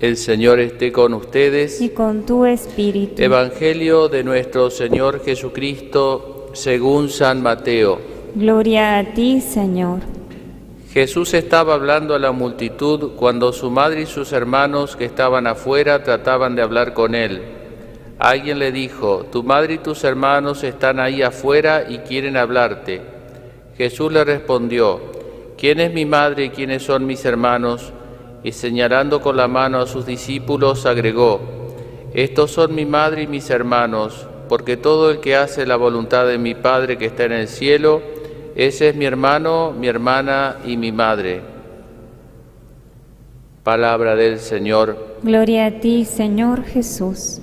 El Señor esté con ustedes. y con tu espíritu. Evangelio de nuestro Señor Jesucristo según San Mateo. Gloria a ti, Señor. Jesús estaba hablando a la multitud cuando su madre y sus hermanos que estaban afuera trataban de hablar con él. Alguien le dijo, tu madre y tus hermanos están ahí afuera y quieren hablarte. Jesús le respondió, ¿quién es mi madre y quiénes son mis hermanos? Y señalando con la mano a sus discípulos agregó, estos son mi madre y mis hermanos, porque todo el que hace la voluntad de mi Padre que está en el cielo, ese es mi hermano, mi hermana y mi madre. Palabra del Señor. Gloria a ti, Señor Jesús.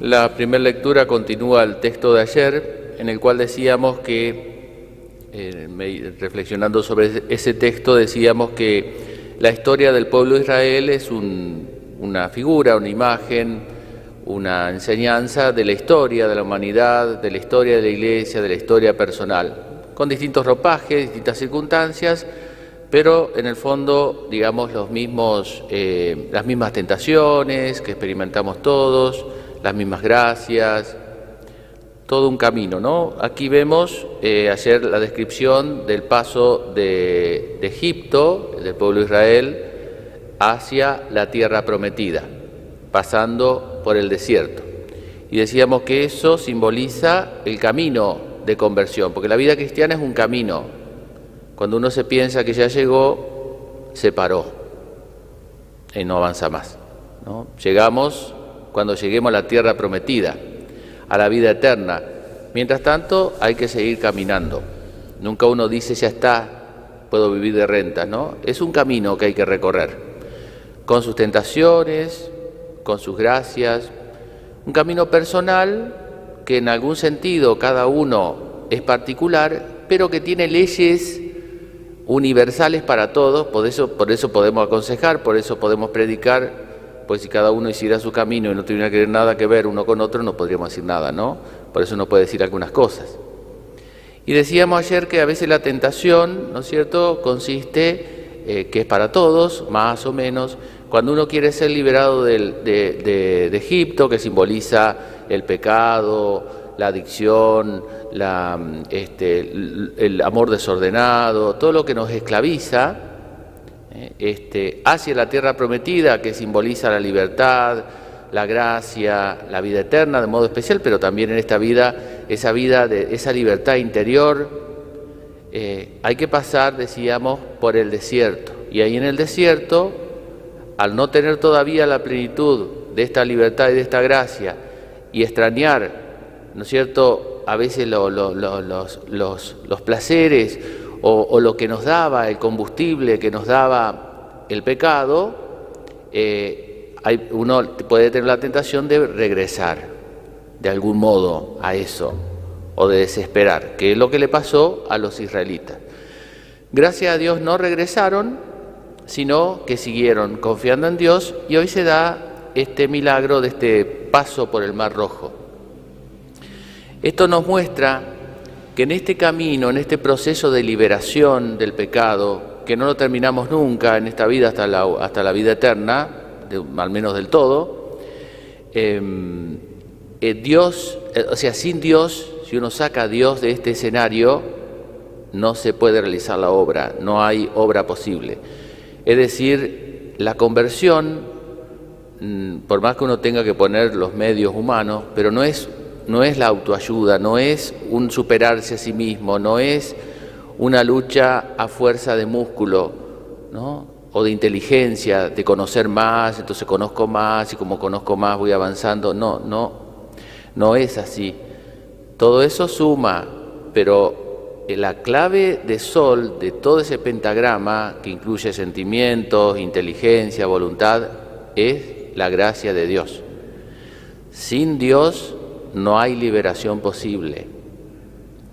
La primera lectura continúa el texto de ayer, en el cual decíamos que, eh, reflexionando sobre ese texto, decíamos que la historia del pueblo de Israel es un- una figura, una imagen, una enseñanza de la historia de la humanidad, de la historia de la iglesia, de la historia personal, con distintos ropajes, distintas circunstancias, pero en el fondo, digamos, los mismos, eh, las mismas tentaciones que experimentamos todos, las mismas gracias, todo un camino, ¿no? Aquí vemos eh, ayer la descripción del paso de, Egipto, del pueblo de Israel, hacia la tierra prometida, pasando por el desierto. Y decíamos que eso simboliza el camino de conversión, porque la vida cristiana es un camino. Cuando uno se piensa que ya llegó, se paró y no avanza más. ¿no? Llegamos cuando lleguemos a la tierra prometida, a la vida eterna. Mientras tanto, hay que seguir caminando. Nunca uno dice, ya está, puedo vivir de rentas, ¿no? Es un camino que hay que recorrer, con sus tentaciones, con sus gracias, un camino personal que en algún sentido cada uno es particular, pero que tiene leyes universales para todos, por eso, por eso podemos aconsejar, por eso podemos predicar, pues si cada uno hiciera su camino y no tuviera que nada que ver uno con otro, no podríamos decir nada, ¿no? Por eso uno puede decir algunas cosas. Y decíamos ayer que a veces la tentación, ¿no es cierto?, consiste, eh, que es para todos, más o menos, cuando uno quiere ser liberado de, Egipto, que simboliza el pecado, la adicción, la, mm, este, el, amor desordenado, todo lo que nos esclaviza, este, hacia la tierra prometida, que simboliza la libertad, la gracia, la vida eterna de modo especial, pero también en esta vida, esa vida, de, esa libertad interior, eh, hay que pasar, decíamos, por el desierto. Y ahí en el desierto, al no tener todavía la plenitud de esta libertad y de esta gracia, y extrañar, ¿no es cierto?, a veces lo- lo- lo- los, los- los placeres o, lo que nos daba, el combustible que nos daba el pecado, eh, hay- uno puede tener la tentación de regresar de algún modo a eso o de desesperar, que es lo que le pasó a los israelitas. Gracias a Dios no regresaron, sino que siguieron confiando en Dios y hoy se da este milagro de este paso por el Mar Rojo. Esto nos muestra que en este camino, en este proceso de liberación del pecado, que no lo terminamos nunca en esta vida hasta la, hasta la vida eterna, al menos del todo, eh, eh, Dios, eh, o sea, sin Dios, si uno saca a Dios de este escenario, no se puede realizar la obra, no hay obra posible. Es decir, la conversión, mm, por más que uno tenga que poner los medios humanos, pero no es, no es la autoayuda, no es un superarse a sí mismo, no es una lucha a fuerza de músculo, ¿no? o de inteligencia, de conocer más, entonces conozco más y como conozco más voy avanzando. No, no, no es así. Todo eso suma, pero la clave de sol de todo ese pentagrama que incluye sentimientos, inteligencia, voluntad, es la gracia de Dios. Sin Dios no hay liberación posible.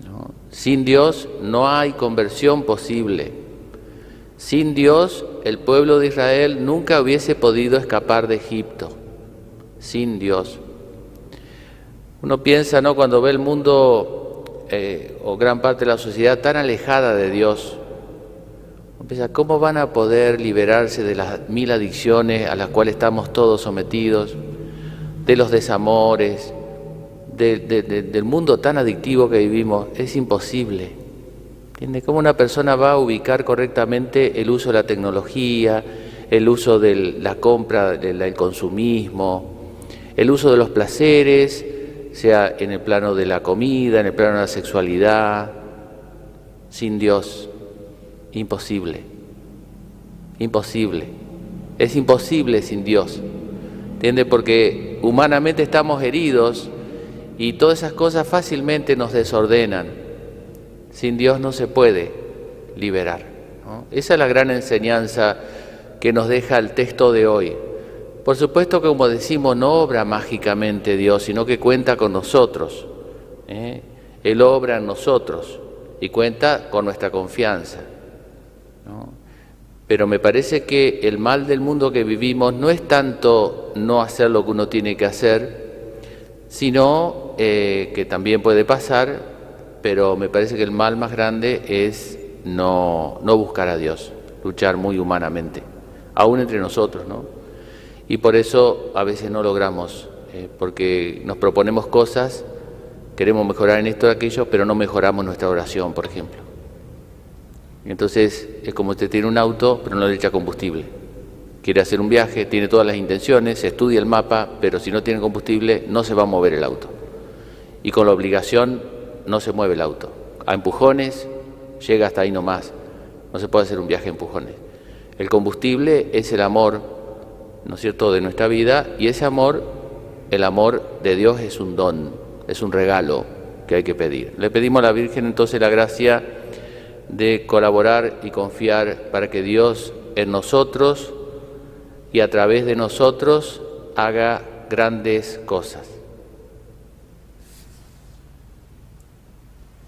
¿no? Sin Dios no hay conversión posible. Sin Dios el pueblo de Israel nunca hubiese podido escapar de Egipto. Sin Dios. Uno piensa, ¿no? Cuando ve el mundo eh, o gran parte de la sociedad tan alejada de Dios, ¿cómo van a poder liberarse de las mil adicciones a las cuales estamos todos sometidos, de los desamores, del mundo tan adictivo que vivimos? Es imposible. ¿Entiende? ¿Cómo una persona va a ubicar correctamente el uso de la tecnología, el uso de la compra, del consumismo, el uso de los placeres, sea en el plano de la comida, en el plano de la sexualidad, sin Dios? Imposible. Imposible. Es imposible sin Dios. ¿Entiende? Porque humanamente estamos heridos y todas esas cosas fácilmente nos desordenan. Sin Dios no se puede liberar. Esa es la gran enseñanza que nos deja el texto de hoy. Por supuesto que como decimos, no obra mágicamente Dios, sino que cuenta con nosotros. ¿eh? Él obra en nosotros y cuenta con nuestra confianza. Pero me parece que el mal del mundo que vivimos no es tanto no hacer lo que uno tiene que hacer, sino eh, que también puede pasar, pero me parece que el mal más grande es no, no buscar a Dios, luchar muy humanamente, aún entre nosotros, ¿no? Y por eso a veces no logramos, eh, porque nos proponemos cosas, queremos mejorar en esto o aquello, pero no mejoramos nuestra oración, por ejemplo. Entonces es como usted tiene un auto, pero no le echa combustible. Quiere hacer un viaje, tiene todas las intenciones, estudia el mapa, pero si no tiene combustible no se va a mover el auto. Y con la obligación no se mueve el auto. A empujones llega hasta ahí nomás. No se puede hacer un viaje a empujones. El combustible es el amor, ¿no es cierto?, de nuestra vida y ese amor, el amor de Dios es un don, es un regalo que hay que pedir. Le pedimos a la Virgen entonces la gracia de colaborar y confiar para que Dios en nosotros y a través de nosotros haga grandes cosas.